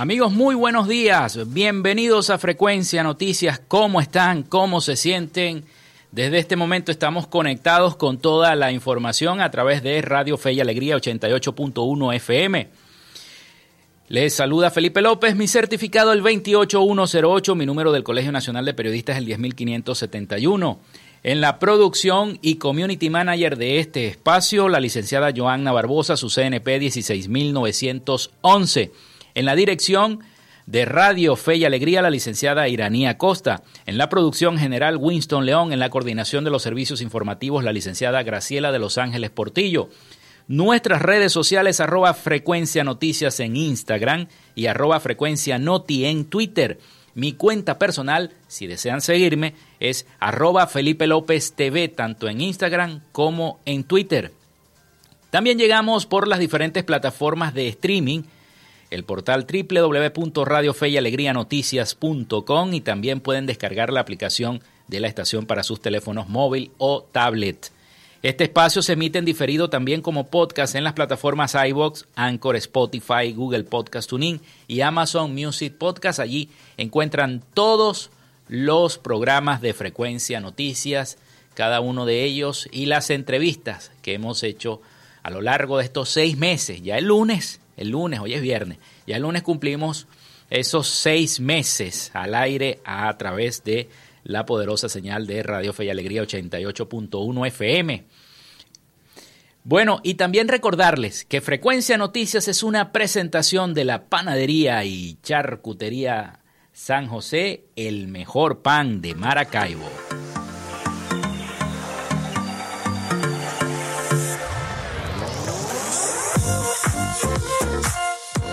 Amigos, muy buenos días. Bienvenidos a Frecuencia Noticias. ¿Cómo están? ¿Cómo se sienten? Desde este momento estamos conectados con toda la información a través de Radio Fe y Alegría 88.1 FM. Les saluda Felipe López, mi certificado el 28108, mi número del Colegio Nacional de Periodistas el 10571. En la producción y community manager de este espacio, la licenciada Joanna Barbosa, su CNP 16911. En la dirección de Radio Fe y Alegría, la licenciada Iranía Costa. En la producción general, Winston León. En la coordinación de los servicios informativos, la licenciada Graciela de Los Ángeles Portillo. Nuestras redes sociales, arroba frecuencia noticias en Instagram y arroba frecuencia noti en Twitter. Mi cuenta personal, si desean seguirme, es arroba Felipe López TV, tanto en Instagram como en Twitter. También llegamos por las diferentes plataformas de streaming el portal www.radiofeyalegrianoticias.com y también pueden descargar la aplicación de la estación para sus teléfonos móvil o tablet. Este espacio se emite en diferido también como podcast en las plataformas iBox, Anchor, Spotify, Google Podcast Tuning y Amazon Music Podcast. Allí encuentran todos los programas de frecuencia, noticias, cada uno de ellos y las entrevistas que hemos hecho a lo largo de estos seis meses. Ya el lunes el lunes, hoy es viernes, ya el lunes cumplimos esos seis meses al aire a través de la poderosa señal de Radio Fe y Alegría 88.1 FM. Bueno, y también recordarles que Frecuencia Noticias es una presentación de la panadería y charcutería San José, el mejor pan de Maracaibo.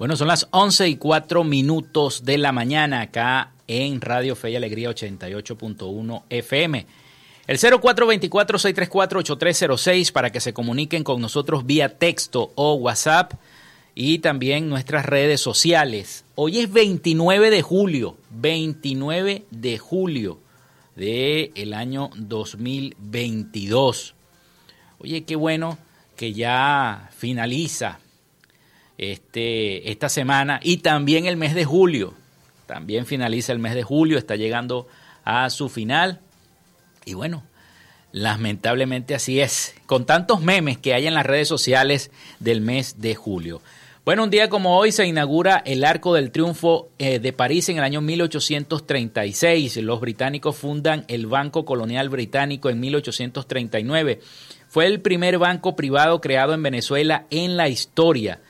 Bueno, son las 11 y 4 minutos de la mañana acá en Radio Fe y Alegría 88.1 FM. El 0424-634-8306 para que se comuniquen con nosotros vía texto o WhatsApp y también nuestras redes sociales. Hoy es 29 de julio, 29 de julio del el año 2022. Oye, qué bueno que ya finaliza este, esta semana y también el mes de julio. También finaliza el mes de julio, está llegando a su final. Y bueno, lamentablemente así es, con tantos memes que hay en las redes sociales del mes de julio. Bueno, un día como hoy se inaugura el Arco del Triunfo eh, de París en el año 1836. Los británicos fundan el Banco Colonial Británico en 1839. Fue el primer banco privado creado en Venezuela en la historia.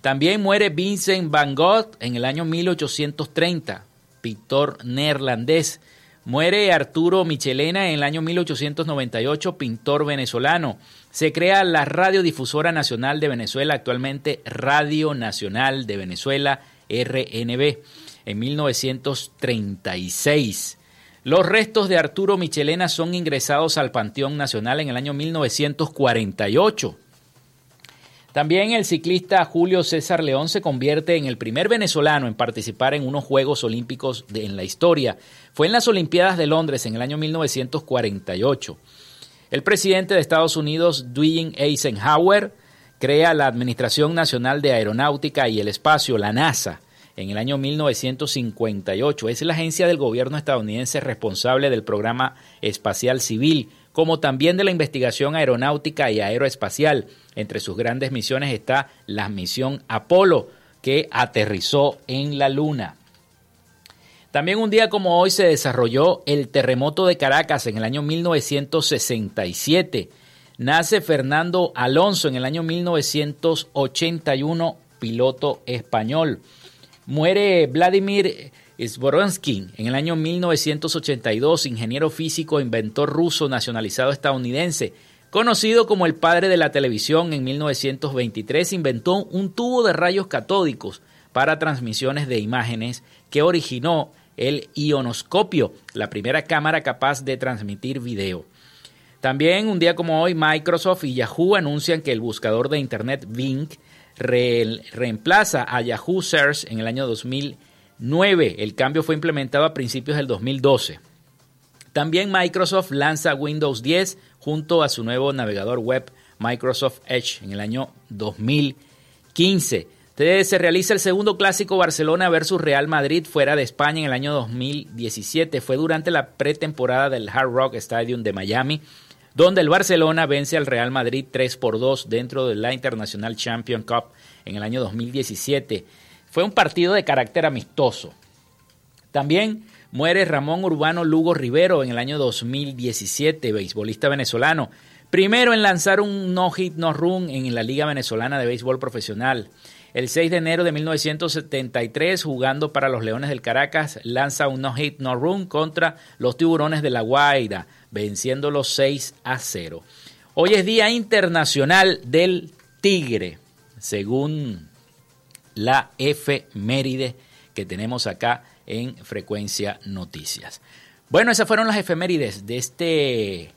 También muere Vincent van Gogh en el año 1830, pintor neerlandés. Muere Arturo Michelena en el año 1898, pintor venezolano. Se crea la Radiodifusora Nacional de Venezuela, actualmente Radio Nacional de Venezuela, RNB, en 1936. Los restos de Arturo Michelena son ingresados al Panteón Nacional en el año 1948. También el ciclista Julio César León se convierte en el primer venezolano en participar en unos Juegos Olímpicos en la historia. Fue en las Olimpiadas de Londres en el año 1948. El presidente de Estados Unidos, Dwight Eisenhower, crea la Administración Nacional de Aeronáutica y el Espacio, la NASA, en el año 1958. Es la agencia del gobierno estadounidense responsable del programa espacial civil, como también de la investigación aeronáutica y aeroespacial entre sus grandes misiones está la misión Apolo, que aterrizó en la Luna. También un día como hoy se desarrolló el terremoto de Caracas en el año 1967. Nace Fernando Alonso en el año 1981, piloto español. Muere Vladimir Zboronsky en el año 1982, ingeniero físico, inventor ruso nacionalizado estadounidense. Conocido como el padre de la televisión, en 1923 inventó un tubo de rayos catódicos para transmisiones de imágenes que originó el ionoscopio, la primera cámara capaz de transmitir video. También un día como hoy, Microsoft y Yahoo anuncian que el buscador de Internet Bing reemplaza a Yahoo Search en el año 2009. El cambio fue implementado a principios del 2012. También Microsoft lanza Windows 10 junto a su nuevo navegador web Microsoft Edge en el año 2015. Se realiza el segundo clásico Barcelona versus Real Madrid fuera de España en el año 2017. Fue durante la pretemporada del Hard Rock Stadium de Miami, donde el Barcelona vence al Real Madrid 3 por 2 dentro de la International Champion Cup en el año 2017. Fue un partido de carácter amistoso. También Muere Ramón Urbano Lugo Rivero en el año 2017, beisbolista venezolano. Primero en lanzar un no-hit, no-run en la Liga Venezolana de Béisbol Profesional. El 6 de enero de 1973, jugando para los Leones del Caracas, lanza un no-hit, no-run contra los Tiburones de La Guaira, venciéndolos 6 a 0. Hoy es Día Internacional del Tigre, según la efeméride que tenemos acá en Frecuencia Noticias. Bueno, esas fueron las efemérides de este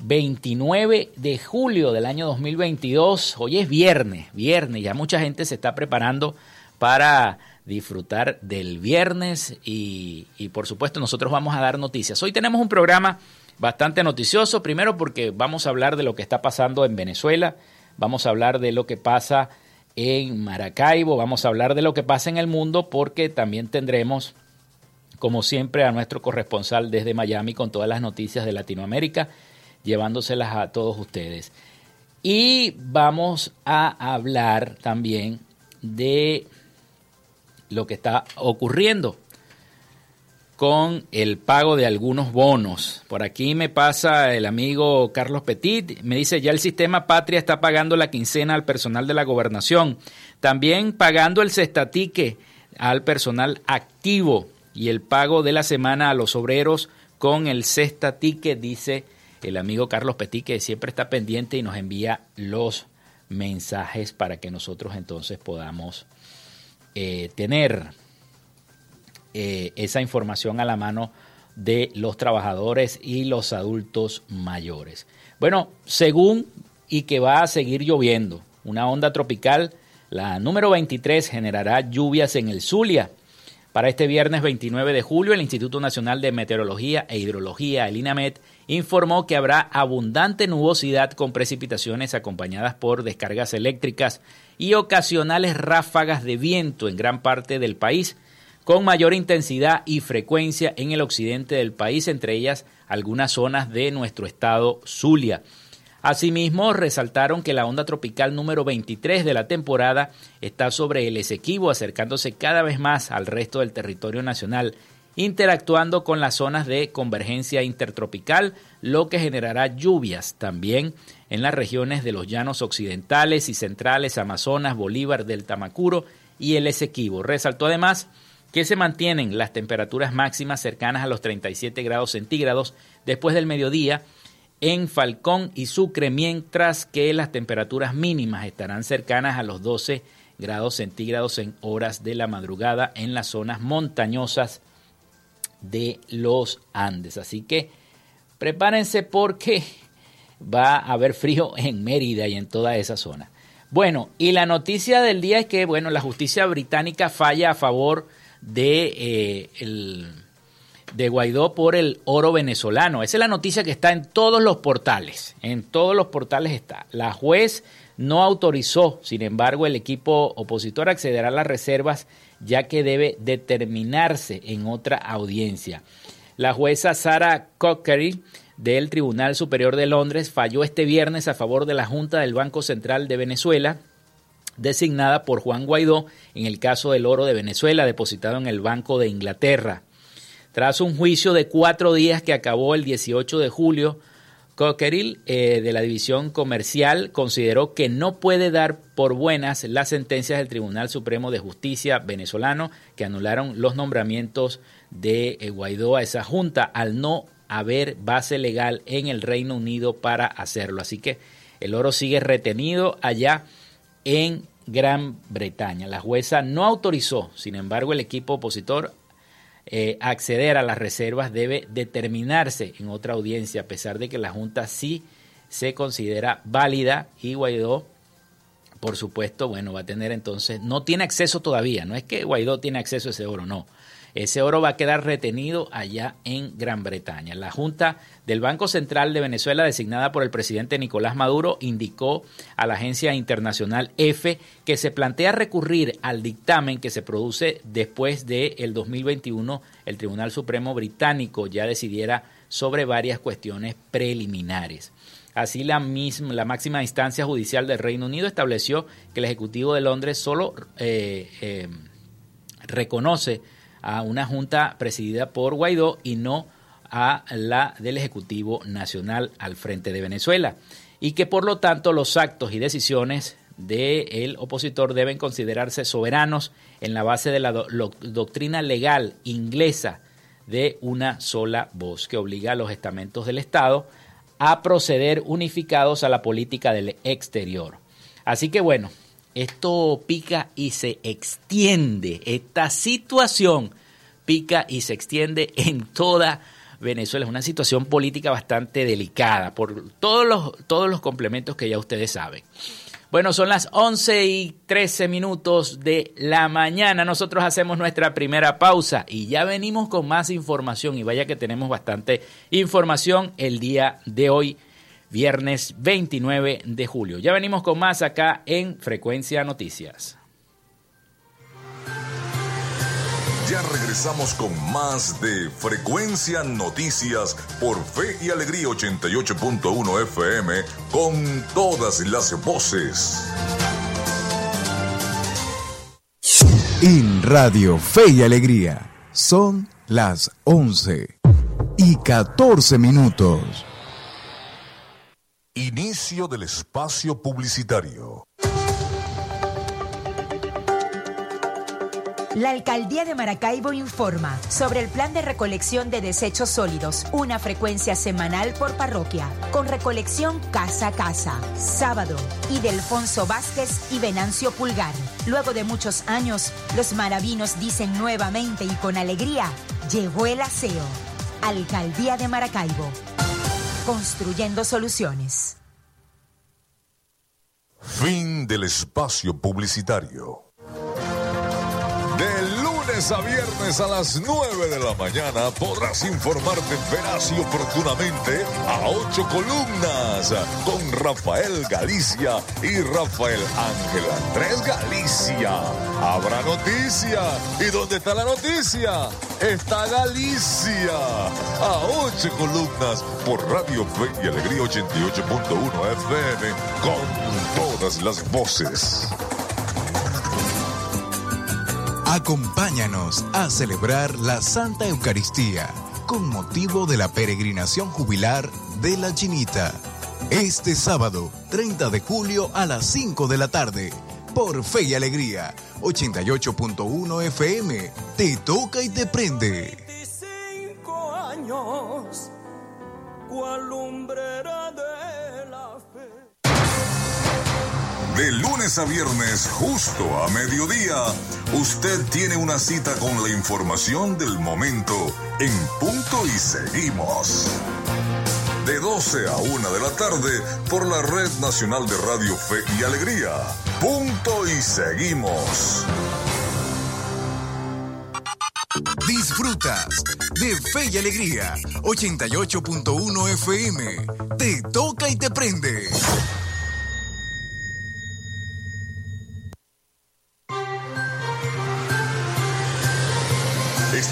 29 de julio del año 2022. Hoy es viernes, viernes, ya mucha gente se está preparando para disfrutar del viernes y, y, por supuesto nosotros vamos a dar noticias. Hoy tenemos un programa bastante noticioso, primero porque vamos a hablar de lo que está pasando en Venezuela, vamos a hablar de lo que pasa en Maracaibo, vamos a hablar de lo que pasa en el mundo porque también tendremos como siempre, a nuestro corresponsal desde Miami con todas las noticias de Latinoamérica, llevándoselas a todos ustedes. Y vamos a hablar también de lo que está ocurriendo con el pago de algunos bonos. Por aquí me pasa el amigo Carlos Petit, me dice, ya el sistema Patria está pagando la quincena al personal de la gobernación, también pagando el cestatique al personal activo y el pago de la semana a los obreros con el Cesta Ticket, dice el amigo Carlos Petit, que siempre está pendiente y nos envía los mensajes para que nosotros entonces podamos eh, tener eh, esa información a la mano de los trabajadores y los adultos mayores. Bueno, según y que va a seguir lloviendo, una onda tropical, la número 23, generará lluvias en el Zulia. Para este viernes 29 de julio, el Instituto Nacional de Meteorología e Hidrología, el INAMET, informó que habrá abundante nubosidad con precipitaciones acompañadas por descargas eléctricas y ocasionales ráfagas de viento en gran parte del país, con mayor intensidad y frecuencia en el occidente del país, entre ellas algunas zonas de nuestro estado Zulia. Asimismo, resaltaron que la onda tropical número 23 de la temporada está sobre el Esequibo, acercándose cada vez más al resto del territorio nacional, interactuando con las zonas de convergencia intertropical, lo que generará lluvias también en las regiones de los llanos occidentales y centrales, Amazonas, Bolívar, del Tamacuro y el Esequibo. Resaltó además que se mantienen las temperaturas máximas cercanas a los 37 grados centígrados después del mediodía en Falcón y Sucre, mientras que las temperaturas mínimas estarán cercanas a los 12 grados centígrados en horas de la madrugada en las zonas montañosas de los Andes. Así que prepárense porque va a haber frío en Mérida y en toda esa zona. Bueno, y la noticia del día es que, bueno, la justicia británica falla a favor de, eh, de Guaidó por el oro venezolano. Esa es la noticia que está en todos los portales. En todos los portales está. La juez no autorizó, sin embargo, el equipo opositor accederá a las reservas ya que debe determinarse en otra audiencia. La jueza Sara Cockery del Tribunal Superior de Londres falló este viernes a favor de la Junta del Banco Central de Venezuela, designada por Juan Guaidó en el caso del oro de Venezuela depositado en el Banco de Inglaterra. Tras un juicio de cuatro días que acabó el 18 de julio, Cockerill, eh, de la División Comercial, consideró que no puede dar por buenas las sentencias del Tribunal Supremo de Justicia venezolano que anularon los nombramientos de eh, Guaidó a esa junta al no haber base legal en el Reino Unido para hacerlo. Así que el oro sigue retenido allá en Gran Bretaña. La jueza no autorizó, sin embargo, el equipo opositor eh, acceder a las reservas debe determinarse en otra audiencia, a pesar de que la Junta sí se considera válida y Guaidó, por supuesto, bueno, va a tener entonces, no tiene acceso todavía, no es que Guaidó tiene acceso a ese oro, no, ese oro va a quedar retenido allá en Gran Bretaña. La Junta del Banco Central de Venezuela, designada por el presidente Nicolás Maduro, indicó a la agencia internacional EFE que se plantea recurrir al dictamen que se produce después de el 2021 el Tribunal Supremo británico ya decidiera sobre varias cuestiones preliminares. Así, la, misma, la máxima instancia judicial del Reino Unido estableció que el Ejecutivo de Londres solo eh, eh, reconoce a una junta presidida por Guaidó y no a la del Ejecutivo Nacional al frente de Venezuela. Y que por lo tanto los actos y decisiones del opositor deben considerarse soberanos en la base de la doctrina legal inglesa de una sola voz, que obliga a los estamentos del Estado a proceder unificados a la política del exterior. Así que bueno, esto pica y se extiende. Esta situación pica y se extiende en toda Venezuela. Es una situación política bastante delicada por todos los, todos los complementos que ya ustedes saben. Bueno, son las 11 y 13 minutos de la mañana. Nosotros hacemos nuestra primera pausa y ya venimos con más información. Y vaya que tenemos bastante información el día de hoy viernes 29 de julio. Ya venimos con más acá en Frecuencia Noticias. Ya regresamos con más de Frecuencia Noticias por Fe y Alegría 88.1 FM con todas las voces. En Radio Fe y Alegría son las 11 y 14 minutos. Inicio del espacio publicitario. La alcaldía de Maracaibo informa sobre el plan de recolección de desechos sólidos, una frecuencia semanal por parroquia, con recolección casa a casa, sábado, y de Alfonso Vázquez y Venancio Pulgar. Luego de muchos años, los maravinos dicen nuevamente y con alegría, llegó el aseo. Alcaldía de Maracaibo, construyendo soluciones. Fin del espacio publicitario. A viernes a las 9 de la mañana podrás informarte veraz y oportunamente a ocho columnas con Rafael Galicia y Rafael Ángel Andrés Galicia. Habrá noticia. ¿Y dónde está la noticia? Está Galicia. A ocho columnas por Radio Fe y Alegría 88.1 FM con todas las voces. Acompáñanos a celebrar la Santa Eucaristía con motivo de la peregrinación jubilar de la Chinita. Este sábado, 30 de julio a las 5 de la tarde, por Fe y Alegría, 88.1 FM, te toca y te prende. 25 años, cual lumbrera de la fe. De lunes a viernes, justo a mediodía, usted tiene una cita con la información del momento en punto y seguimos. De 12 a 1 de la tarde por la Red Nacional de Radio Fe y Alegría. Punto y seguimos. Disfrutas de Fe y Alegría, 88.1 FM. Te toca y te prende.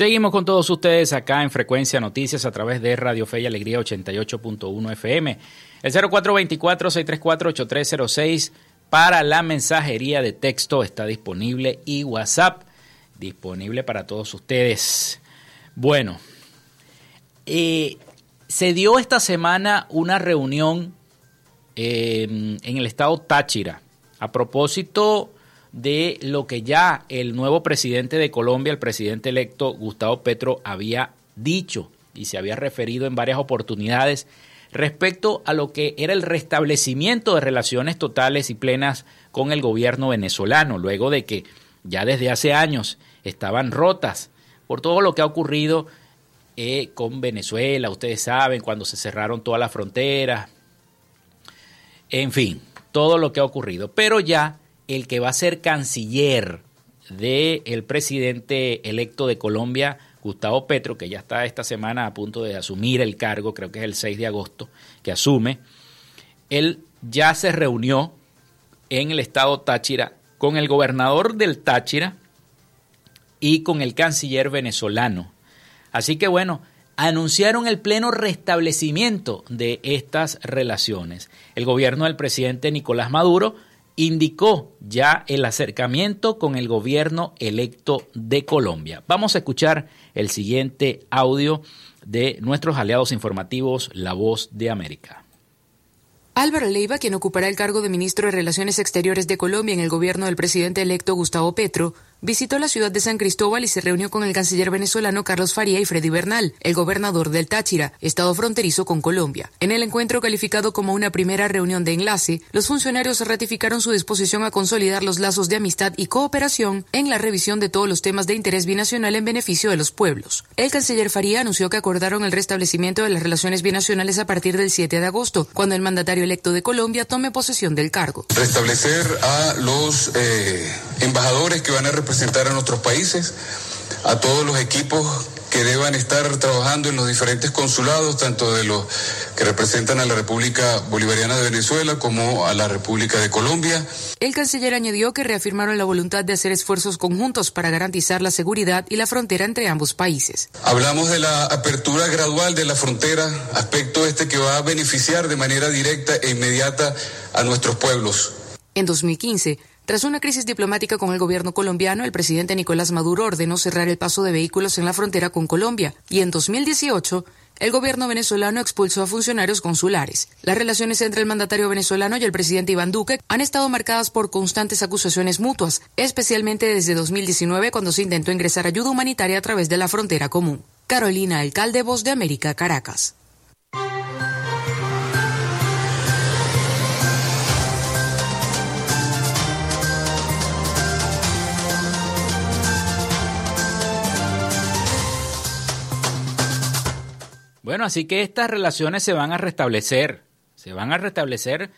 Seguimos con todos ustedes acá en Frecuencia Noticias a través de Radio Fe y Alegría 88.1 FM. El 0424-634-8306 para la mensajería de texto está disponible y WhatsApp disponible para todos ustedes. Bueno, eh, se dio esta semana una reunión eh, en el estado Táchira a propósito de lo que ya el nuevo presidente de Colombia, el presidente electo Gustavo Petro, había dicho y se había referido en varias oportunidades respecto a lo que era el restablecimiento de relaciones totales y plenas con el gobierno venezolano, luego de que ya desde hace años estaban rotas por todo lo que ha ocurrido eh, con Venezuela, ustedes saben, cuando se cerraron todas las fronteras, en fin, todo lo que ha ocurrido. Pero ya el que va a ser canciller del presidente electo de Colombia, Gustavo Petro, que ya está esta semana a punto de asumir el cargo, creo que es el 6 de agosto, que asume, él ya se reunió en el estado Táchira con el gobernador del Táchira y con el canciller venezolano. Así que bueno, anunciaron el pleno restablecimiento de estas relaciones. El gobierno del presidente Nicolás Maduro indicó ya el acercamiento con el gobierno electo de Colombia. Vamos a escuchar el siguiente audio de nuestros aliados informativos La Voz de América. Álvaro Leiva, quien ocupará el cargo de ministro de Relaciones Exteriores de Colombia en el gobierno del presidente electo Gustavo Petro, visitó la ciudad de San Cristóbal y se reunió con el canciller venezolano Carlos Faría y Freddy Bernal, el gobernador del Táchira, estado fronterizo con Colombia. En el encuentro calificado como una primera reunión de enlace, los funcionarios ratificaron su disposición a consolidar los lazos de amistad y cooperación en la revisión de todos los temas de interés binacional en beneficio de los pueblos. El canciller Faría anunció que acordaron el restablecimiento de las relaciones binacionales a partir del 7 de agosto, cuando el mandatario electo de Colombia tome posesión del cargo. Restablecer a los eh, embajadores que van a a nuestros países, a todos los equipos que deban estar trabajando en los diferentes consulados, tanto de los que representan a la República Bolivariana de Venezuela como a la República de Colombia. El canciller añadió que reafirmaron la voluntad de hacer esfuerzos conjuntos para garantizar la seguridad y la frontera entre ambos países. Hablamos de la apertura gradual de la frontera, aspecto este que va a beneficiar de manera directa e inmediata a nuestros pueblos. En 2015, tras una crisis diplomática con el gobierno colombiano, el presidente Nicolás Maduro ordenó cerrar el paso de vehículos en la frontera con Colombia y en 2018 el gobierno venezolano expulsó a funcionarios consulares. Las relaciones entre el mandatario venezolano y el presidente Iván Duque han estado marcadas por constantes acusaciones mutuas, especialmente desde 2019 cuando se intentó ingresar ayuda humanitaria a través de la frontera común. Carolina, alcalde Voz de América, Caracas. Bueno, así que estas relaciones se van a restablecer, se van a restablecer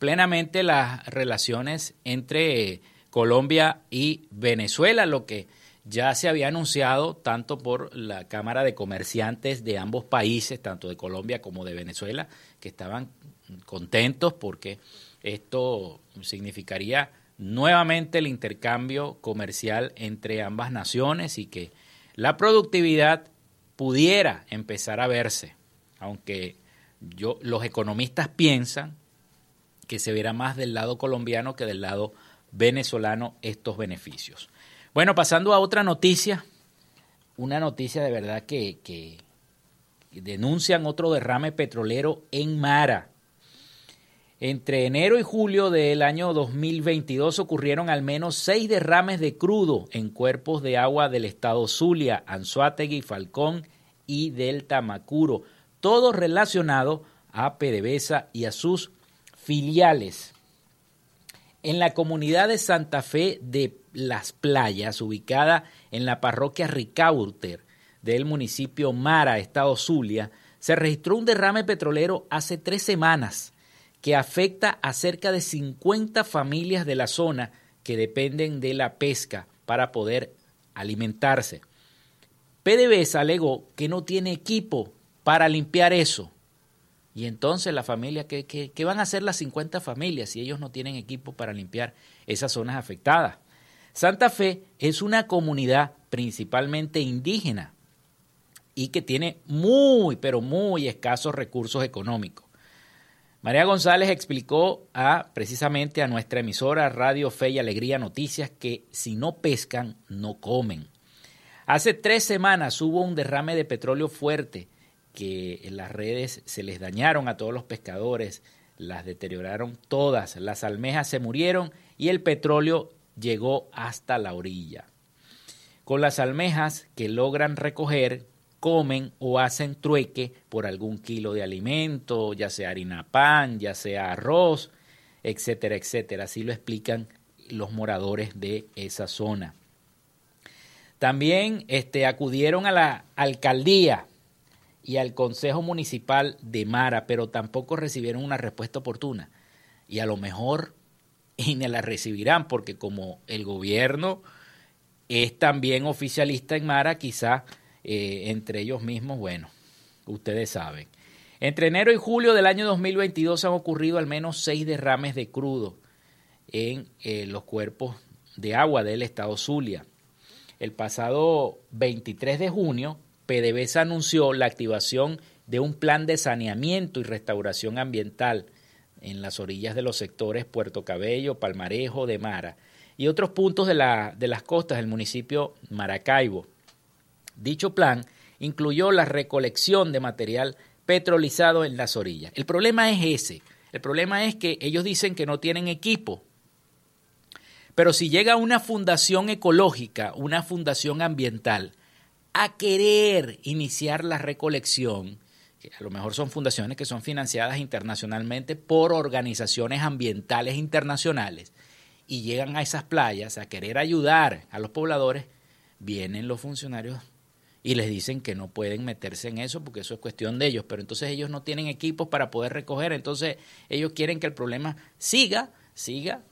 plenamente las relaciones entre Colombia y Venezuela, lo que ya se había anunciado tanto por la Cámara de Comerciantes de ambos países, tanto de Colombia como de Venezuela, que estaban contentos porque esto significaría nuevamente el intercambio comercial entre ambas naciones y que la productividad pudiera empezar a verse, aunque yo, los economistas piensan que se verá más del lado colombiano que del lado venezolano estos beneficios. Bueno, pasando a otra noticia, una noticia de verdad que, que denuncian otro derrame petrolero en Mara. Entre enero y julio del año 2022 ocurrieron al menos seis derrames de crudo en cuerpos de agua del estado Zulia, Anzuategui, Falcón y del Tamacuro, todo relacionado a PDVSA y a sus filiales. En la comunidad de Santa Fe de Las Playas, ubicada en la parroquia Ricaurter del municipio Mara, estado Zulia, se registró un derrame petrolero hace tres semanas que afecta a cerca de 50 familias de la zona que dependen de la pesca para poder alimentarse. PDVSA alegó que no tiene equipo para limpiar eso. Y entonces la familia, ¿qué, qué, van a hacer las 50 familias si ellos no tienen equipo para limpiar esas zonas afectadas? Santa Fe es una comunidad principalmente indígena y que tiene muy, pero muy escasos recursos económicos. María González explicó a precisamente a nuestra emisora Radio Fe y Alegría Noticias que si no pescan, no comen. Hace tres semanas hubo un derrame de petróleo fuerte que en las redes se les dañaron a todos los pescadores, las deterioraron todas, las almejas se murieron y el petróleo llegó hasta la orilla. Con las almejas que logran recoger, comen o hacen trueque por algún kilo de alimento, ya sea harina pan, ya sea arroz, etcétera, etcétera. Así lo explican los moradores de esa zona. También este, acudieron a la alcaldía y al Consejo Municipal de Mara, pero tampoco recibieron una respuesta oportuna. Y a lo mejor y ni la recibirán, porque como el gobierno es también oficialista en Mara, quizá eh, entre ellos mismos, bueno, ustedes saben. Entre enero y julio del año 2022 han ocurrido al menos seis derrames de crudo en eh, los cuerpos de agua del estado Zulia. El pasado 23 de junio, PDVSA anunció la activación de un plan de saneamiento y restauración ambiental en las orillas de los sectores Puerto Cabello, Palmarejo, de Mara y otros puntos de, la, de las costas del municipio Maracaibo. Dicho plan incluyó la recolección de material petrolizado en las orillas. El problema es ese. El problema es que ellos dicen que no tienen equipo Pero si llega una fundación ecológica, una fundación ambiental, a querer iniciar la recolección, que a lo mejor son fundaciones que son financiadas internacionalmente por organizaciones ambientales internacionales, y llegan a esas playas a querer ayudar a los pobladores, vienen los funcionarios y les dicen que no pueden meterse en eso porque eso es cuestión de ellos, pero entonces ellos no tienen equipos para poder recoger, entonces ellos quieren que el problema siga, siga.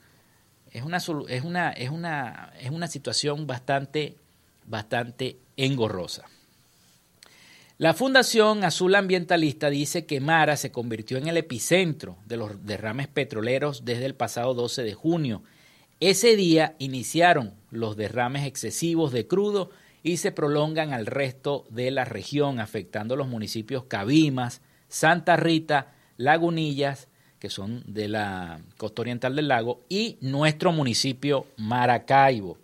Es una es una es una es una situación bastante bastante engorrosa. La Fundación Azul Ambientalista dice que Mara se convirtió en el epicentro de los derrames petroleros desde el pasado 12 de junio. Ese día iniciaron los derrames excesivos de crudo y se prolongan al resto de la región, afectando los municipios Cabimas, Santa Rita, Lagunillas, que son de la costa oriental del lago, y nuestro municipio Maracaibo.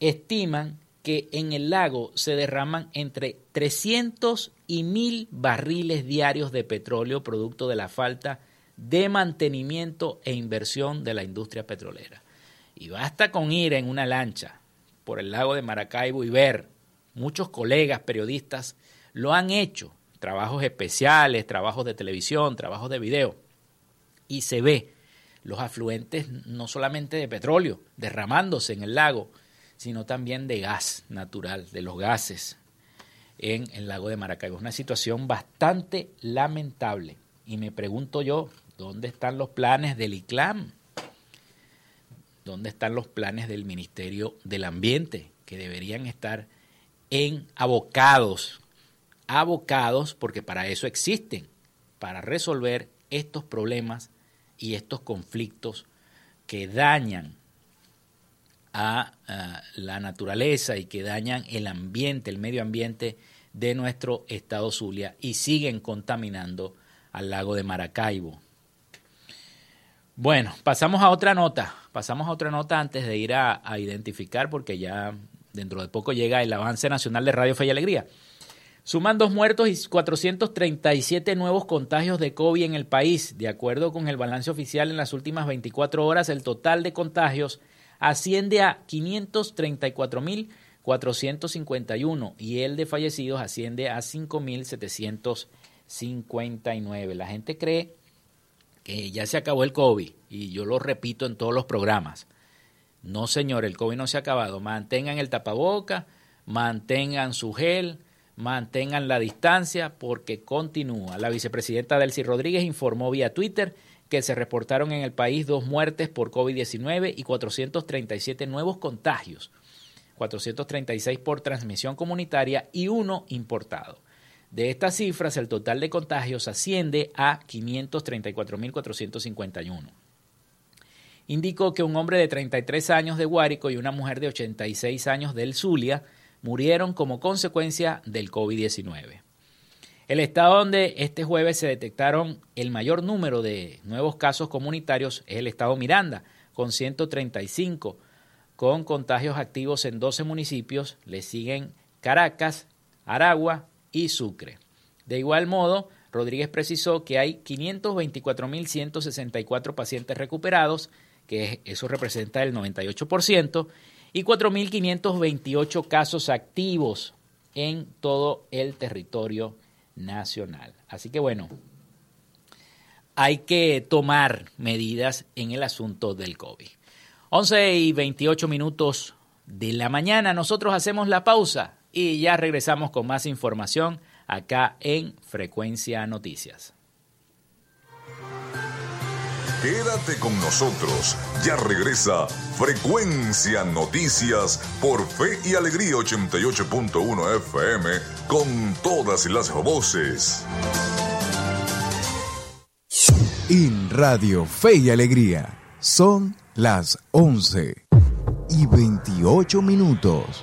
Estiman que en el lago se derraman entre 300 y 1000 barriles diarios de petróleo producto de la falta de mantenimiento e inversión de la industria petrolera. Y basta con ir en una lancha por el lago de Maracaibo y ver, muchos colegas periodistas lo han hecho, trabajos especiales, trabajos de televisión, trabajos de video, y se ve los afluentes no solamente de petróleo derramándose en el lago, sino también de gas natural, de los gases en el lago de Maracaibo. Es una situación bastante lamentable. Y me pregunto yo, ¿dónde están los planes del ICLAM? Dónde están los planes del Ministerio del Ambiente, que deberían estar en abocados, abocados, porque para eso existen, para resolver estos problemas y estos conflictos que dañan a, la naturaleza y que dañan el ambiente, el medio ambiente de nuestro estado Zulia y siguen contaminando al lago de Maracaibo. Bueno, pasamos a otra nota. Pasamos a otra nota antes de ir a, identificar, porque ya dentro de poco llega el avance nacional de Radio Fe y Alegría. Suman dos muertos y 437 nuevos contagios de COVID en el país. De acuerdo con el balance oficial en las últimas 24 horas, el total de contagios asciende a 534.451 y el de fallecidos asciende a 5.759. La gente cree que ya se acabó el COVID, y yo lo repito en todos los programas. No, señor, el COVID no se ha acabado. Mantengan el tapaboca, mantengan su gel, mantengan la distancia, porque continúa. La vicepresidenta Delcy Rodríguez informó vía Twitter que se reportaron en el país dos muertes por COVID-19 y 437 nuevos contagios, 436 por transmisión comunitaria y uno importado. De estas cifras, el total de contagios asciende a 534.451. Indicó que un hombre de 33 años de Guárico y una mujer de 86 años del Zulia murieron como consecuencia del COVID-19. El estado donde este jueves se detectaron el mayor número de nuevos casos comunitarios es el estado Miranda, con 135, con contagios activos en 12 municipios. Le siguen Caracas, Aragua, y Sucre. De igual modo, Rodríguez precisó que hay 524.164 pacientes recuperados, que eso representa el 98%, y 4.528 casos activos en todo el territorio nacional. Así que bueno, hay que tomar medidas en el asunto del COVID. 11 y 28 minutos de la mañana, nosotros hacemos la pausa y ya regresamos con más información acá en Frecuencia Noticias. Quédate con nosotros, ya regresa Frecuencia Noticias por Fe y Alegría 88.1 FM con todas las voces. En Radio Fe y Alegría son las 11 y 28 minutos.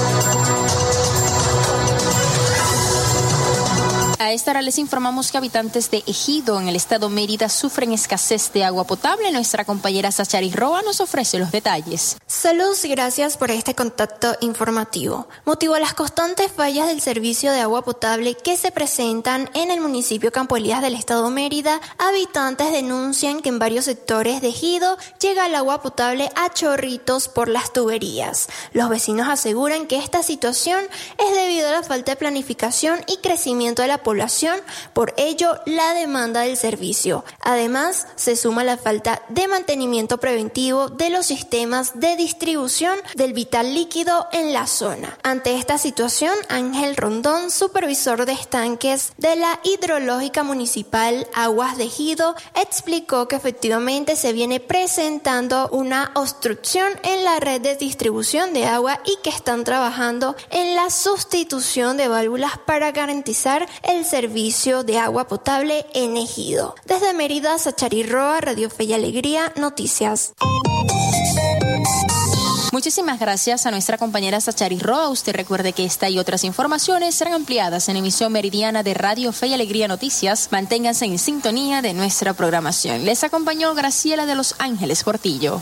A esta hora les informamos que habitantes de Ejido, en el estado Mérida, sufren escasez de agua potable. Nuestra compañera Sachari Roa nos ofrece los detalles. Saludos y gracias por este contacto informativo. Motivo a las constantes fallas del servicio de agua potable que se presentan en el municipio Campo Elías del estado Mérida, habitantes denuncian que en varios sectores de Ejido llega el agua potable a chorritos por las tuberías. Los vecinos aseguran que esta situación es debido a la falta de planificación y crecimiento de la población por ello la demanda del servicio. Además, se suma la falta de mantenimiento preventivo de los sistemas de distribución del vital líquido en la zona. Ante esta situación, Ángel Rondón, supervisor de estanques de la hidrológica municipal Aguas de Gido, explicó que efectivamente se viene presentando una obstrucción en la red de distribución de agua y que están trabajando en la sustitución de válvulas para garantizar el servicio de agua potable en Ejido. Desde Mérida, Sachari Roa, Radio Fe y Alegría, Noticias. Muchísimas gracias a nuestra compañera Sachari Roa. Usted recuerde que esta y otras informaciones serán ampliadas en emisión meridiana de Radio Fe y Alegría Noticias. Manténganse en sintonía de nuestra programación. Les acompañó Graciela de Los Ángeles Portillo.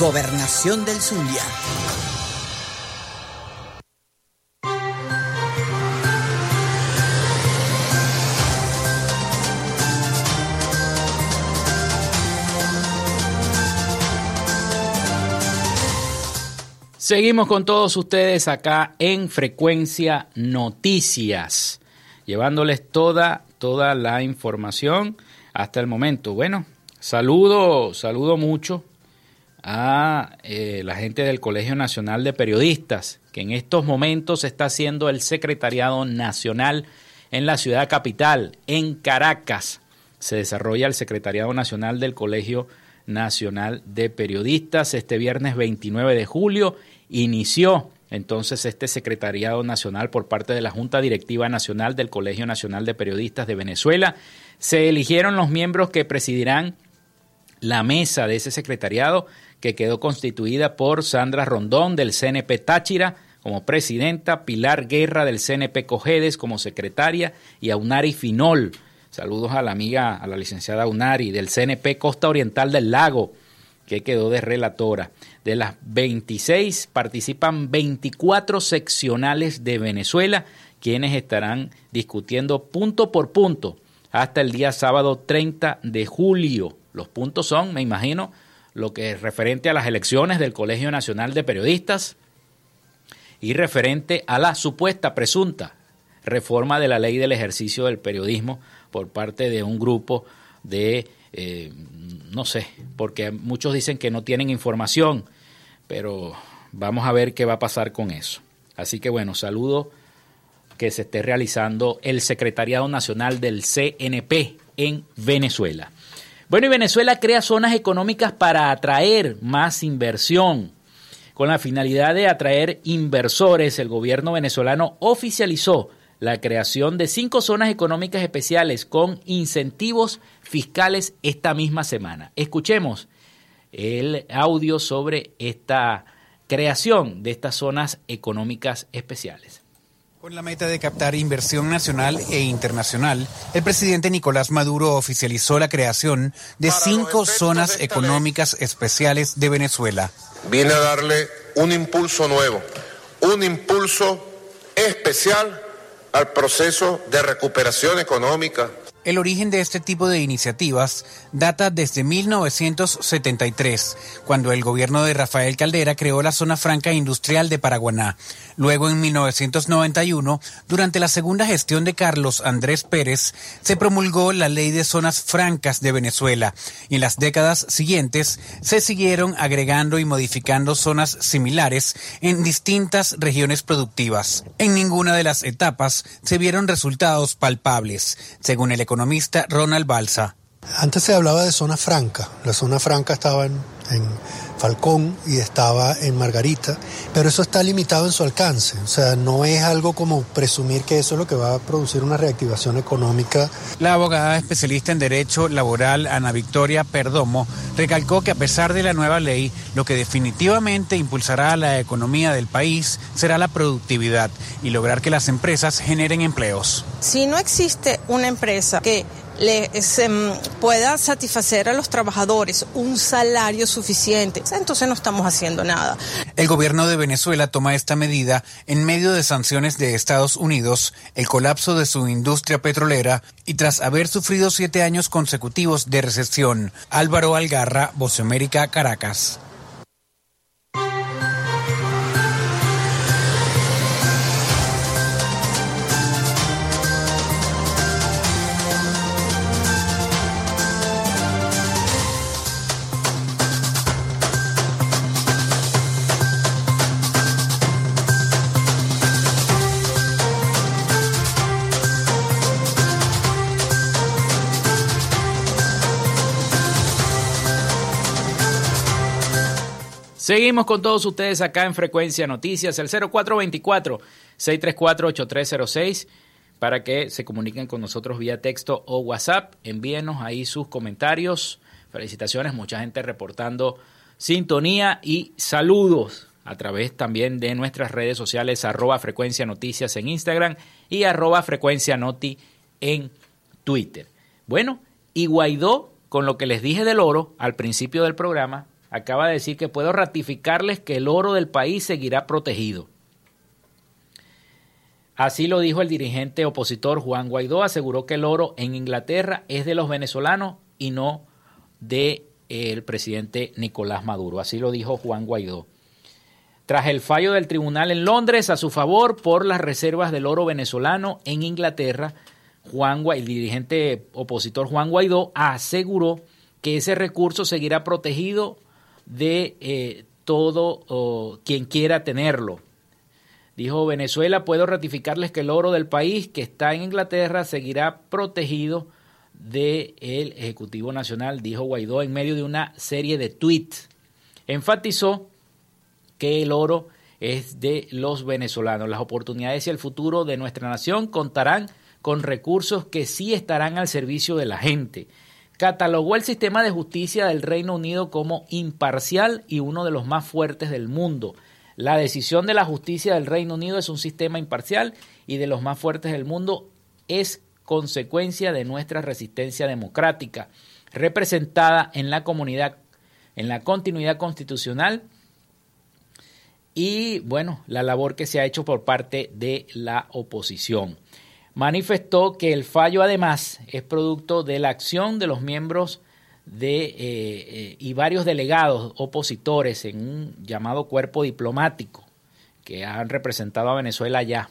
Gobernación del Zulia. Seguimos con todos ustedes acá en Frecuencia Noticias, llevándoles toda, toda la información hasta el momento. Bueno, saludo, saludo mucho a eh, la gente del Colegio Nacional de Periodistas, que en estos momentos está haciendo el Secretariado Nacional en la ciudad capital, en Caracas. Se desarrolla el Secretariado Nacional del Colegio Nacional de Periodistas. Este viernes 29 de julio inició entonces este Secretariado Nacional por parte de la Junta Directiva Nacional del Colegio Nacional de Periodistas de Venezuela. Se eligieron los miembros que presidirán la mesa de ese secretariado que quedó constituida por Sandra Rondón del CNP Táchira como presidenta, Pilar Guerra del CNP Cojedes como secretaria y Aunari Finol. Saludos a la amiga, a la licenciada Aunari del CNP Costa Oriental del Lago, que quedó de relatora. De las 26 participan 24 seccionales de Venezuela, quienes estarán discutiendo punto por punto hasta el día sábado 30 de julio. Los puntos son, me imagino, lo que es referente a las elecciones del Colegio Nacional de Periodistas y referente a la supuesta, presunta reforma de la ley del ejercicio del periodismo por parte de un grupo de, eh, no sé, porque muchos dicen que no tienen información, pero vamos a ver qué va a pasar con eso. Así que bueno, saludo que se esté realizando el Secretariado Nacional del CNP en Venezuela. Bueno, y Venezuela crea zonas económicas para atraer más inversión. Con la finalidad de atraer inversores, el gobierno venezolano oficializó la creación de cinco zonas económicas especiales con incentivos fiscales esta misma semana. Escuchemos el audio sobre esta creación de estas zonas económicas especiales. Con la meta de captar inversión nacional e internacional, el presidente Nicolás Maduro oficializó la creación de cinco zonas económicas especiales de Venezuela. Viene a darle un impulso nuevo, un impulso especial al proceso de recuperación económica, el origen de este tipo de iniciativas data desde 1973, cuando el gobierno de Rafael Caldera creó la Zona Franca Industrial de Paraguaná. Luego, en 1991, durante la segunda gestión de Carlos Andrés Pérez, se promulgó la Ley de Zonas Francas de Venezuela y en las décadas siguientes se siguieron agregando y modificando zonas similares en distintas regiones productivas. En ninguna de las etapas se vieron resultados palpables, según el economista Ronald Balsa. Antes se hablaba de zona franca. La zona franca estaba en, Falcón y estaba en Margarita, pero eso está limitado en su alcance. O sea, no es algo como presumir que eso es lo que va a producir una reactivación económica. La abogada especialista en Derecho Laboral, Ana Victoria Perdomo, recalcó que a pesar de la nueva ley, lo que definitivamente impulsará a la economía del país será la productividad y lograr que las empresas generen empleos. Si no existe una empresa que le, se, pueda satisfacer a los trabajadores un salario suficiente, entonces no estamos haciendo nada. El gobierno de Venezuela toma esta medida en medio de sanciones de Estados Unidos, el colapso de su industria petrolera y tras haber sufrido siete años consecutivos de recesión. Álvaro Algarra, América, Caracas. Seguimos con todos ustedes acá en Frecuencia Noticias, el 0424-634-8306, para que se comuniquen con nosotros vía texto o WhatsApp. Envíenos ahí sus comentarios. Felicitaciones, mucha gente reportando sintonía y saludos a través también de nuestras redes sociales, arroba Frecuencia Noticias en Instagram y arroba Frecuencia Noti en Twitter. Bueno, y Guaidó, con lo que les dije del oro al principio del programa, acaba de decir que puedo ratificarles que el oro del país seguirá protegido. Así lo dijo el dirigente opositor Juan Guaidó, aseguró que el oro en Inglaterra es de los venezolanos y no del el presidente Nicolás Maduro. Así lo dijo Juan Guaidó. Tras el fallo del tribunal en Londres a su favor por las reservas del oro venezolano en Inglaterra, Juan el dirigente opositor Juan Guaidó aseguró que ese recurso seguirá protegido de eh, todo quien quiera tenerlo. Dijo Venezuela, puedo ratificarles que el oro del país que está en Inglaterra seguirá protegido del Ejecutivo Nacional, dijo Guaidó en medio de una serie de tweets. Enfatizó que el oro es de los venezolanos. Las oportunidades y el futuro de nuestra nación contarán con recursos que sí estarán al servicio de la gente catalogó el sistema de justicia del Reino Unido como imparcial y uno de los más fuertes del mundo. La decisión de la justicia del Reino Unido es un sistema imparcial y de los más fuertes del mundo es consecuencia de nuestra resistencia democrática, representada en la comunidad, en la continuidad constitucional y, bueno, la labor que se ha hecho por parte de la oposición. Manifestó que el fallo, además, es producto de la acción de los miembros de, eh, eh, y varios delegados opositores en un llamado cuerpo diplomático que han representado a Venezuela ya.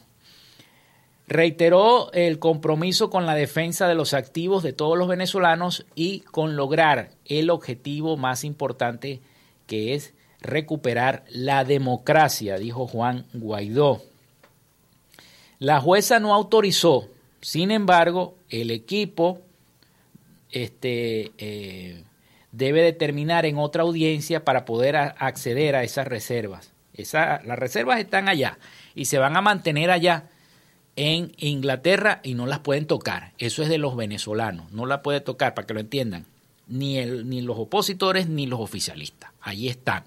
Reiteró el compromiso con la defensa de los activos de todos los venezolanos y con lograr el objetivo más importante que es recuperar la democracia, dijo Juan Guaidó. La jueza no autorizó, sin embargo, el equipo este, eh, debe determinar en otra audiencia para poder acceder a esas reservas. Las reservas están allá y se van a mantener allá en Inglaterra y no las pueden tocar. Eso es de los venezolanos, no la puede tocar para que lo entiendan. Ni, el, ni los opositores ni los oficialistas. Allí están.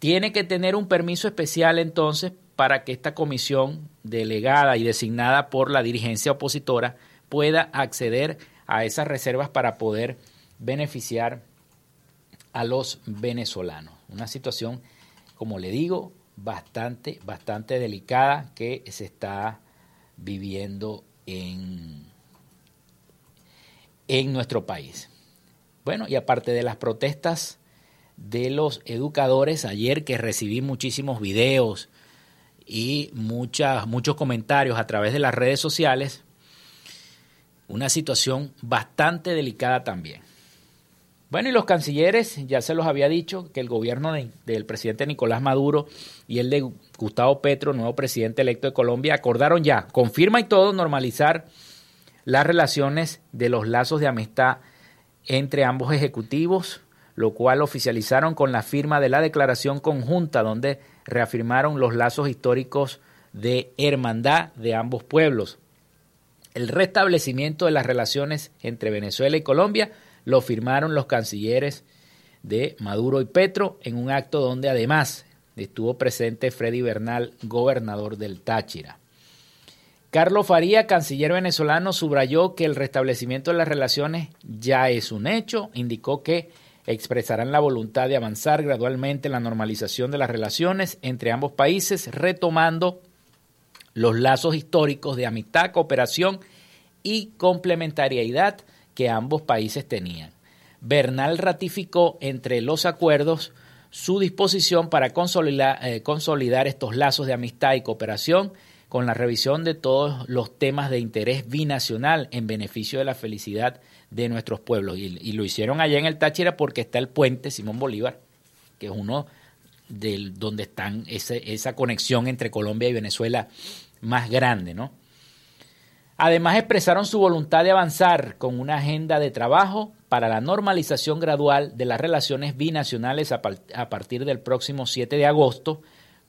Tiene que tener un permiso especial entonces para que esta comisión delegada y designada por la dirigencia opositora pueda acceder a esas reservas para poder beneficiar a los venezolanos. Una situación, como le digo, bastante, bastante delicada que se está viviendo en, en nuestro país. Bueno, y aparte de las protestas de los educadores, ayer que recibí muchísimos videos y muchas, muchos comentarios a través de las redes sociales, una situación bastante delicada también. Bueno, y los cancilleres, ya se los había dicho, que el gobierno del presidente Nicolás Maduro y el de Gustavo Petro, nuevo presidente electo de Colombia, acordaron ya, confirma y todo, normalizar las relaciones de los lazos de amistad entre ambos ejecutivos, lo cual oficializaron con la firma de la declaración conjunta, donde reafirmaron los lazos históricos de hermandad de ambos pueblos. El restablecimiento de las relaciones entre Venezuela y Colombia lo firmaron los cancilleres de Maduro y Petro en un acto donde además estuvo presente Freddy Bernal, gobernador del Táchira. Carlos Faría, canciller venezolano, subrayó que el restablecimiento de las relaciones ya es un hecho, indicó que expresarán la voluntad de avanzar gradualmente en la normalización de las relaciones entre ambos países, retomando los lazos históricos de amistad, cooperación y complementariedad que ambos países tenían. Bernal ratificó entre los acuerdos su disposición para consolidar, eh, consolidar, estos lazos de amistad y cooperación con la revisión de todos los temas de interés binacional en beneficio de la felicidad de nuestros pueblos. Y, lo hicieron allá en el Táchira porque está el puente Simón Bolívar, que es uno del donde están esa conexión entre Colombia y Venezuela más grande, ¿no? Además expresaron su voluntad de avanzar con una agenda de trabajo para la normalización gradual de las relaciones binacionales a, partir del próximo 7 de agosto,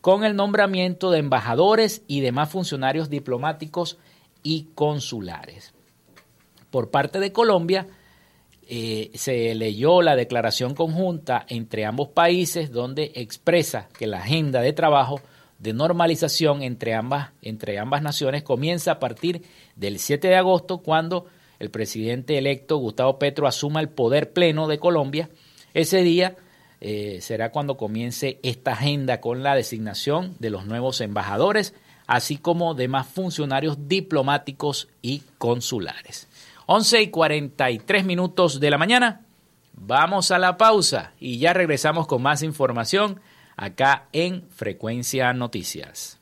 con el nombramiento de embajadores y demás funcionarios diplomáticos y consulares. Por parte de Colombia, eh, se leyó la declaración conjunta entre ambos países donde expresa que la agenda de trabajo de normalización entre ambas, entre ambas naciones comienza a partir del 7 de agosto, cuando el presidente electo Gustavo Petro asuma el poder pleno de Colombia. Ese día eh, será cuando comience esta agenda con la designación de los nuevos embajadores, así como demás funcionarios diplomáticos y consulares. 11 y 43 minutos de la mañana. Vamos a la pausa y ya regresamos con más información acá en Frecuencia Noticias.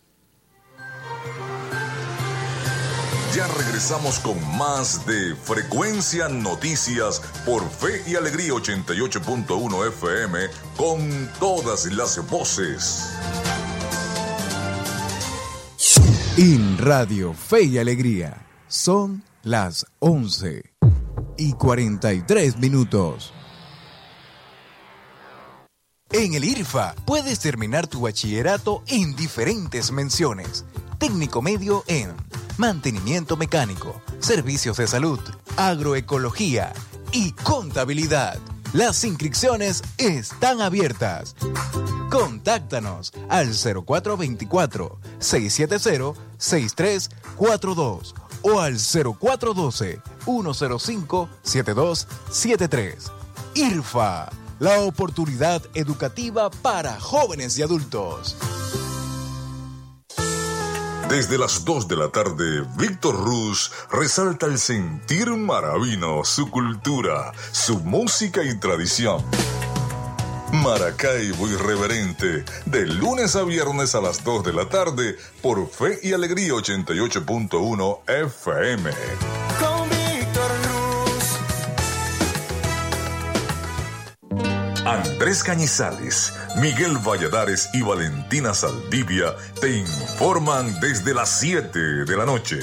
Ya regresamos con más de Frecuencia Noticias por Fe y Alegría 88.1 FM con todas las voces. En Radio Fe y Alegría son las 11 y 43 minutos. En el IRFA puedes terminar tu bachillerato en diferentes menciones. Técnico medio en mantenimiento mecánico, servicios de salud, agroecología, y contabilidad. Las inscripciones están abiertas. Contáctanos al 0424-670-6342 o al 0412-105-7273. IRFA, la oportunidad educativa para jóvenes y adultos. Desde las 2 de la tarde, Víctor Ruz resalta el sentir maravino, su cultura, su música y tradición. Maracaibo Irreverente, de lunes a viernes a las 2 de la tarde, por Fe y Alegría 88.1 FM. Con Víctor Andrés Cañizales, Miguel Valladares y Valentina Saldivia te informan desde las 7 de la noche.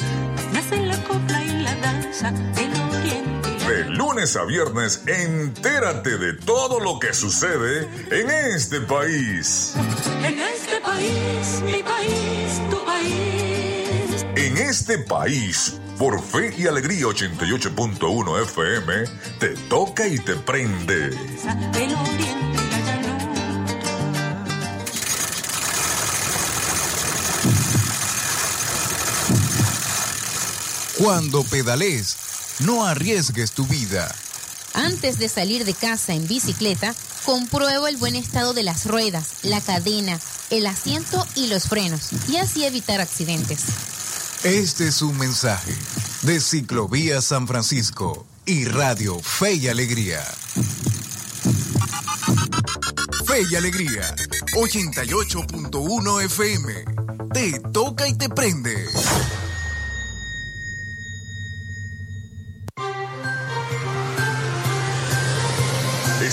Nace la copla y la danza del oriente. De lunes a viernes, entérate de todo lo que sucede en este país. En este país, mi país, tu país. En este país, por Fe y Alegría 88.1 FM, te toca y te prende. Del oriente Cuando pedales, no arriesgues tu vida. Antes de salir de casa en bicicleta, comprueba el buen estado de las ruedas, la cadena, el asiento y los frenos, y así evitar accidentes. Este es un mensaje de Ciclovía San Francisco y Radio Fe y Alegría. Fe y Alegría, 88.1 FM. Te toca y te prende.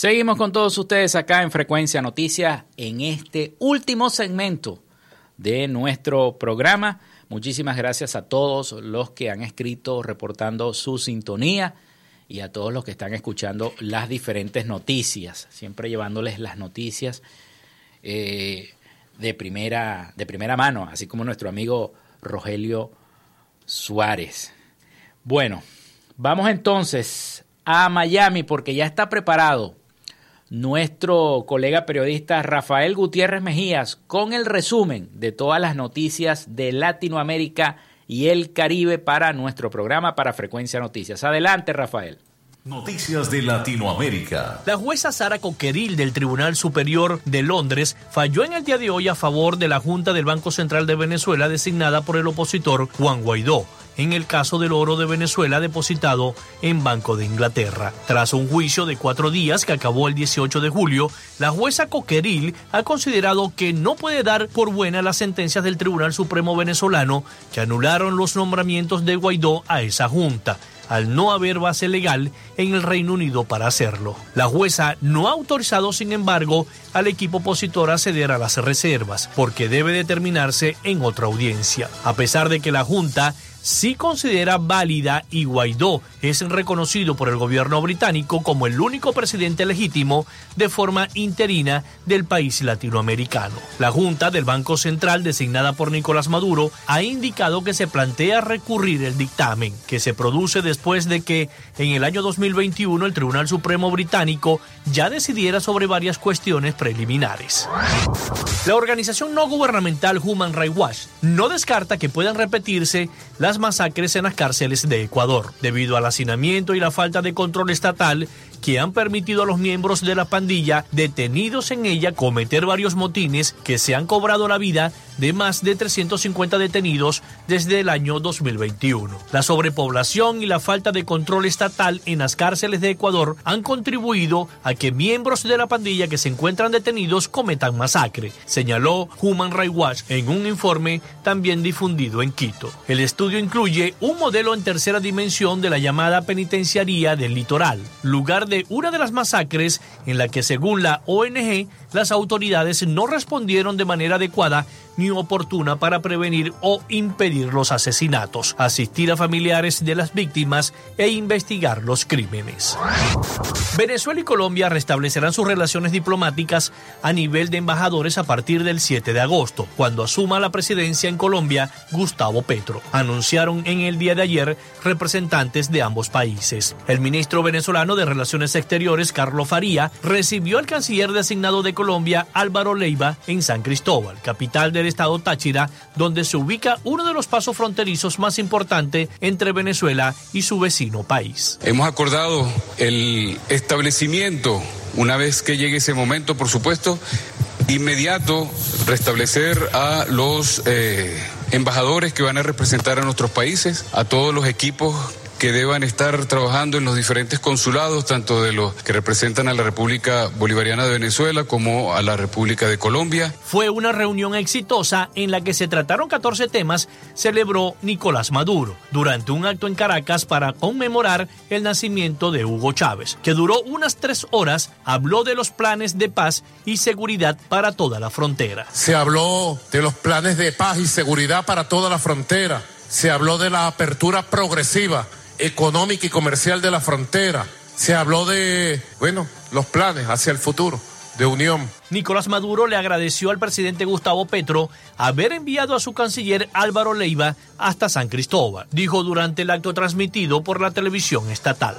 Seguimos con todos ustedes acá en Frecuencia Noticias en este último segmento de nuestro programa. Muchísimas gracias a todos los que han escrito reportando su sintonía y a todos los que están escuchando las diferentes noticias, siempre llevándoles las noticias eh, de, primera, de primera mano, así como nuestro amigo Rogelio Suárez. Bueno, vamos entonces a Miami porque ya está preparado nuestro colega periodista Rafael Gutiérrez Mejías con el resumen de todas las noticias de Latinoamérica y el Caribe para nuestro programa para Frecuencia Noticias. Adelante, Rafael. Noticias de Latinoamérica. La jueza Sara Coqueril del Tribunal Superior de Londres falló en el día de hoy a favor de la Junta del Banco Central de Venezuela designada por el opositor Juan Guaidó en el caso del oro de Venezuela depositado en Banco de Inglaterra. Tras un juicio de cuatro días que acabó el 18 de julio, la jueza Coqueril ha considerado que no puede dar por buena las sentencias del Tribunal Supremo venezolano que anularon los nombramientos de Guaidó a esa junta al no haber base legal en el Reino Unido para hacerlo. La jueza no ha autorizado, sin embargo, al equipo opositor a ceder a las reservas, porque debe determinarse en otra audiencia. A pesar de que la Junta sí considera válida y Guaidó es reconocido por el gobierno británico como el único presidente legítimo de forma interina del país latinoamericano. La Junta del Banco Central, designada por Nicolás Maduro, ha indicado que se plantea recurrir el dictamen, que se produce después de que en el año 2021 el Tribunal Supremo británico ya decidiera sobre varias cuestiones preliminares. La organización no gubernamental Human Rights Watch no descarta que puedan repetirse las masacres en las cárceles de Ecuador, debido al hacinamiento y la falta de control estatal que han permitido a los miembros de la pandilla detenidos en ella cometer varios motines que se han cobrado la vida de más de 350 detenidos desde el año 2021. La sobrepoblación y la falta de control estatal en las cárceles de Ecuador han contribuido a que miembros de la pandilla que se encuentran detenidos cometan masacre, señaló Human Rights Watch en un informe también difundido en Quito. El estudio incluye un modelo en tercera dimensión de la llamada penitenciaría del litoral, lugar de una de las masacres en la que según la ONG las autoridades no respondieron de manera adecuada oportuna para prevenir o impedir los asesinatos, asistir a familiares de las víctimas e investigar los crímenes. Venezuela y Colombia restablecerán sus relaciones diplomáticas a nivel de embajadores a partir del 7 de agosto, cuando asuma la presidencia en Colombia Gustavo Petro, anunciaron en el día de ayer representantes de ambos países. El ministro venezolano de Relaciones Exteriores, Carlos Faría, recibió al canciller designado de Colombia, Álvaro Leiva, en San Cristóbal, capital del estado Táchira, donde se ubica uno de los pasos fronterizos más importantes entre Venezuela y su vecino país. Hemos acordado el establecimiento, una vez que llegue ese momento, por supuesto, inmediato, restablecer a los eh, embajadores que van a representar a nuestros países, a todos los equipos que deban estar trabajando en los diferentes consulados, tanto de los que representan a la República Bolivariana de Venezuela como a la República de Colombia. Fue una reunión exitosa en la que se trataron 14 temas, celebró Nicolás Maduro, durante un acto en Caracas para conmemorar el nacimiento de Hugo Chávez, que duró unas tres horas, habló de los planes de paz y seguridad para toda la frontera. Se habló de los planes de paz y seguridad para toda la frontera. Se habló de la apertura progresiva económica y comercial de la frontera. Se habló de, bueno, los planes hacia el futuro de unión. Nicolás Maduro le agradeció al presidente Gustavo Petro haber enviado a su canciller Álvaro Leiva hasta San Cristóbal, dijo durante el acto transmitido por la televisión estatal.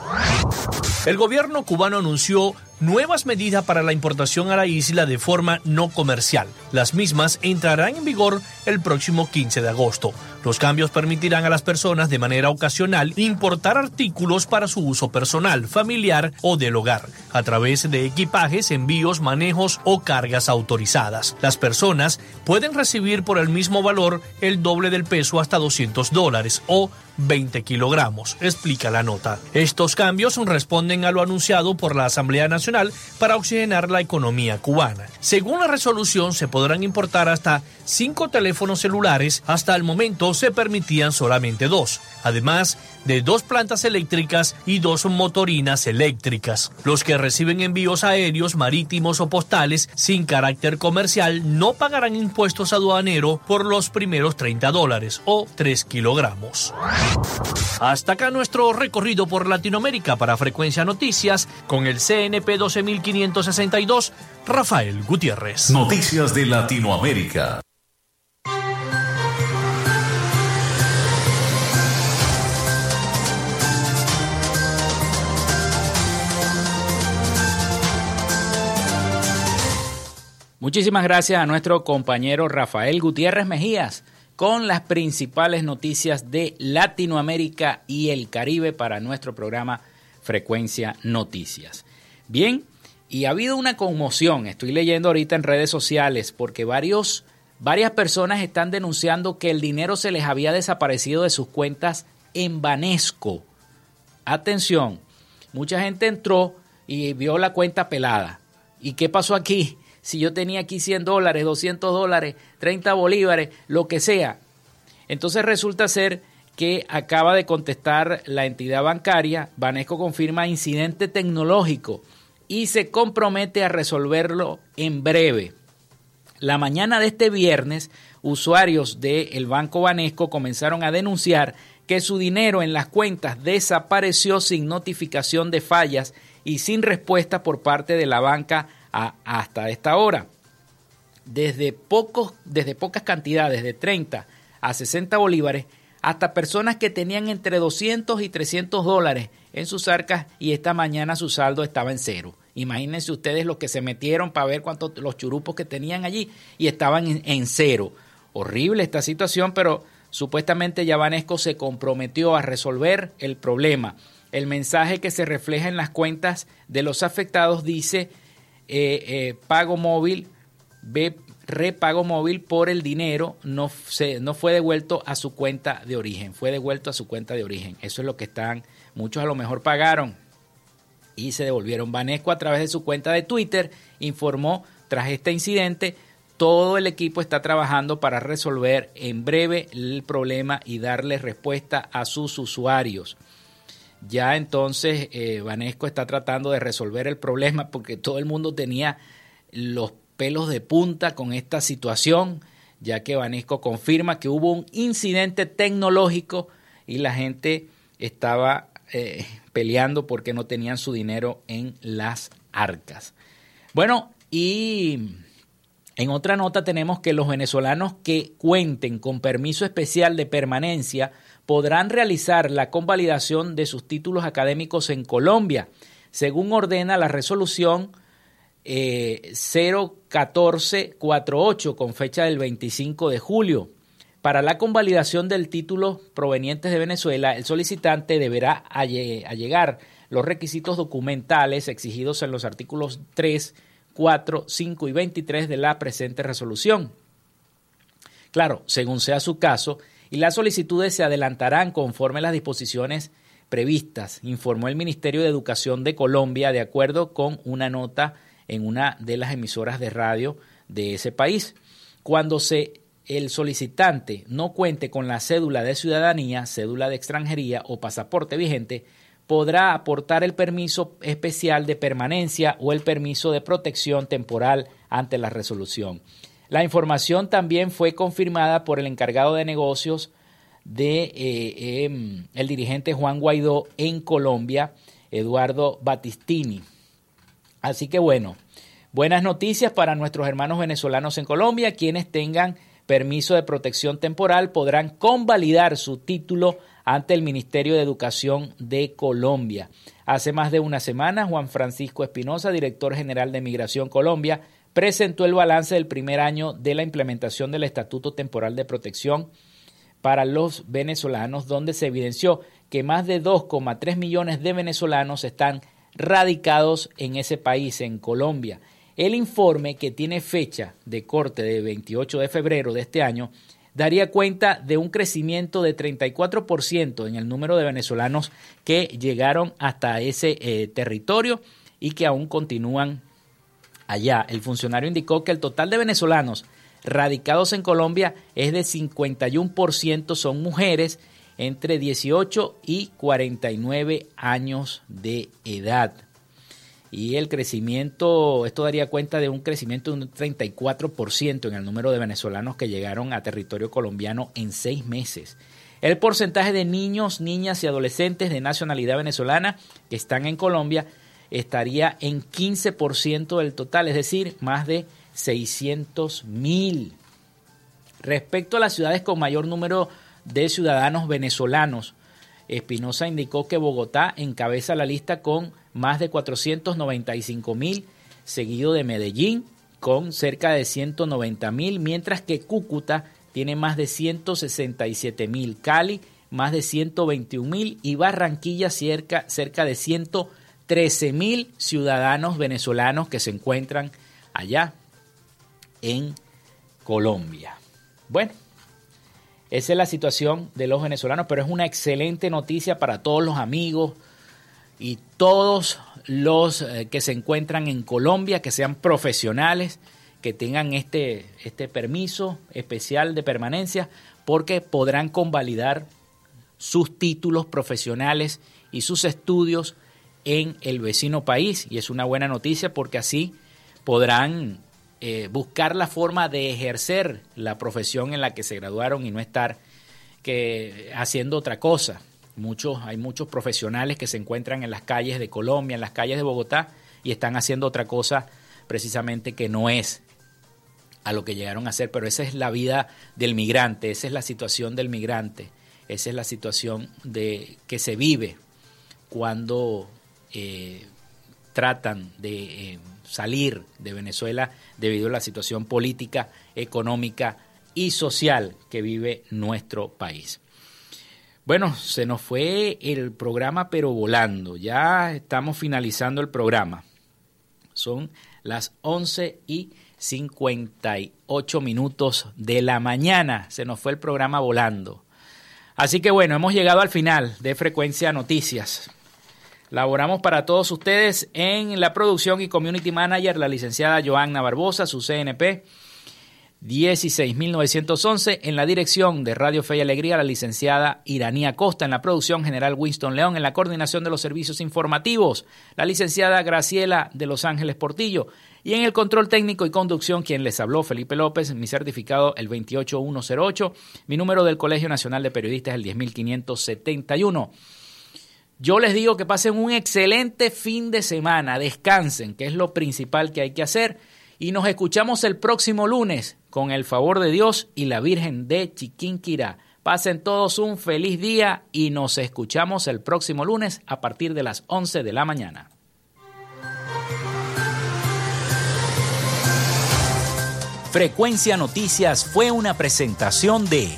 El gobierno cubano anunció nuevas medidas para la importación a la isla de forma no comercial. Las mismas entrarán en vigor el próximo 15 de agosto. Los cambios permitirán a las personas de manera ocasional importar artículos para su uso personal, familiar o del hogar, a través de equipajes, envíos, manejos o cargas autorizadas. Las personas pueden recibir por el mismo valor el doble del peso hasta 200 dólares o 20 kilogramos, explica la nota. Estos cambios responden a lo anunciado por la Asamblea Nacional para oxigenar la economía cubana. Según la resolución, se podrán importar hasta cinco teléfonos celulares. Hasta el momento se permitían solamente dos, además de dos plantas eléctricas y dos motorinas eléctricas. Los que reciben envíos aéreos, marítimos o postales sin carácter comercial no pagarán impuestos aduanero por los primeros 30 dólares o 3 kilogramos. Hasta acá nuestro recorrido por Latinoamérica para Frecuencia Noticias con el CNP 12562, Rafael Gutiérrez. Noticias de Latinoamérica. Muchísimas gracias a nuestro compañero Rafael Gutiérrez Mejías con las principales noticias de Latinoamérica y el Caribe para nuestro programa Frecuencia Noticias. Bien, y ha habido una conmoción, estoy leyendo ahorita en redes sociales, porque varios, varias personas están denunciando que el dinero se les había desaparecido de sus cuentas en Banesco. Atención, mucha gente entró y vio la cuenta pelada. ¿Y qué pasó aquí? Si yo tenía aquí 100 dólares, 200 dólares, 30 bolívares, lo que sea. Entonces resulta ser que acaba de contestar la entidad bancaria, Banesco confirma incidente tecnológico y se compromete a resolverlo en breve. La mañana de este viernes, usuarios del Banco Banesco comenzaron a denunciar que su dinero en las cuentas desapareció sin notificación de fallas y sin respuesta por parte de la banca hasta esta hora. Desde, pocos, desde pocas cantidades, de 30 a 60 bolívares, hasta personas que tenían entre 200 y 300 dólares en sus arcas y esta mañana su saldo estaba en cero. Imagínense ustedes los que se metieron para ver cuántos los churupos que tenían allí y estaban en, cero. Horrible esta situación, pero supuestamente Yavanesco se comprometió a resolver el problema. El mensaje que se refleja en las cuentas de los afectados dice eh, eh, pago móvil, ve repago móvil por el dinero no, se, no fue devuelto a su cuenta de origen, fue devuelto a su cuenta de origen. Eso es lo que están, muchos a lo mejor pagaron y se devolvieron. Vanesco a través de su cuenta de Twitter informó tras este incidente, todo el equipo está trabajando para resolver en breve el problema y darle respuesta a sus usuarios. Ya entonces eh, Vanesco está tratando de resolver el problema porque todo el mundo tenía los pelos de punta con esta situación, ya que Vanesco confirma que hubo un incidente tecnológico y la gente estaba eh, peleando porque no tenían su dinero en las arcas. Bueno, y en otra nota tenemos que los venezolanos que cuenten con permiso especial de permanencia podrán realizar la convalidación de sus títulos académicos en Colombia, según ordena la resolución eh, 01448 con fecha del 25 de julio. Para la convalidación del título provenientes de Venezuela, el solicitante deberá allegar los requisitos documentales exigidos en los artículos 3, 4, 5 y 23 de la presente resolución. Claro, según sea su caso, y las solicitudes se adelantarán conforme a las disposiciones previstas, informó el Ministerio de Educación de Colombia de acuerdo con una nota en una de las emisoras de radio de ese país. Cuando el solicitante no cuente con la cédula de ciudadanía, cédula de extranjería o pasaporte vigente, podrá aportar el permiso especial de permanencia o el permiso de protección temporal ante la resolución. La información también fue confirmada por el encargado de negocios de eh, em, el dirigente Juan Guaidó en Colombia, Eduardo Battistini. Así que bueno, buenas noticias para nuestros hermanos venezolanos en Colombia, quienes tengan permiso de protección temporal podrán convalidar su título ante el Ministerio de Educación de Colombia. Hace más de una semana, Juan Francisco Espinosa, director general de Migración Colombia, presentó el balance del primer año de la implementación del Estatuto Temporal de Protección para los venezolanos, donde se evidenció que más de 2,3 millones de venezolanos están radicados en ese país, en Colombia. El informe, que tiene fecha de corte de 28 de febrero de este año, daría cuenta de un crecimiento de 34% en el número de venezolanos que llegaron hasta ese eh, territorio y que aún continúan allá. El funcionario indicó que el total de venezolanos radicados en Colombia es de 51% son mujeres entre 18 y 49 años de edad. Y el crecimiento, esto daría cuenta de un crecimiento de un 34% en el número de venezolanos que llegaron a territorio colombiano en seis meses. El porcentaje de niños, niñas y adolescentes de nacionalidad venezolana que están en Colombia estaría en 15% del total, es decir, más de 600 mil. Respecto a las ciudades con mayor número de ciudadanos venezolanos, Espinosa indicó que Bogotá encabeza la lista con más de 495 mil, seguido de Medellín con cerca de 190 mil, mientras que Cúcuta tiene más de 167 mil, Cali más de 121 mil y Barranquilla cerca, cerca de 100 13 mil ciudadanos venezolanos que se encuentran allá en Colombia. Bueno, esa es la situación de los venezolanos, pero es una excelente noticia para todos los amigos y todos los eh, que se encuentran en Colombia, que sean profesionales, que tengan este, este permiso especial de permanencia, porque podrán convalidar sus títulos profesionales y sus estudios en el vecino país y es una buena noticia porque así podrán eh, buscar la forma de ejercer la profesión en la que se graduaron y no estar que, haciendo otra cosa. Muchos, hay muchos profesionales que se encuentran en las calles de Colombia, en las calles de Bogotá y están haciendo otra cosa precisamente que no es a lo que llegaron a hacer, pero esa es la vida del migrante, esa es la situación del migrante, esa es la situación de que se vive cuando eh, tratan de eh, salir de Venezuela debido a la situación política, económica y social que vive nuestro país. Bueno, se nos fue el programa pero volando. Ya estamos finalizando el programa. Son las 11 y 58 minutos de la mañana. Se nos fue el programa volando. Así que bueno, hemos llegado al final de Frecuencia Noticias. Laboramos para todos ustedes en la producción y community manager, la licenciada Joanna Barbosa, su CNP 16911, en la dirección de Radio Fe y Alegría, la licenciada Iranía Costa, en la producción general Winston León, en la coordinación de los servicios informativos, la licenciada Graciela de Los Ángeles Portillo, y en el control técnico y conducción, quien les habló, Felipe López, mi certificado el 28108, mi número del Colegio Nacional de Periodistas el 10571. Yo les digo que pasen un excelente fin de semana, descansen, que es lo principal que hay que hacer. Y nos escuchamos el próximo lunes con el favor de Dios y la Virgen de Chiquinquirá. Pasen todos un feliz día y nos escuchamos el próximo lunes a partir de las 11 de la mañana. Frecuencia Noticias fue una presentación de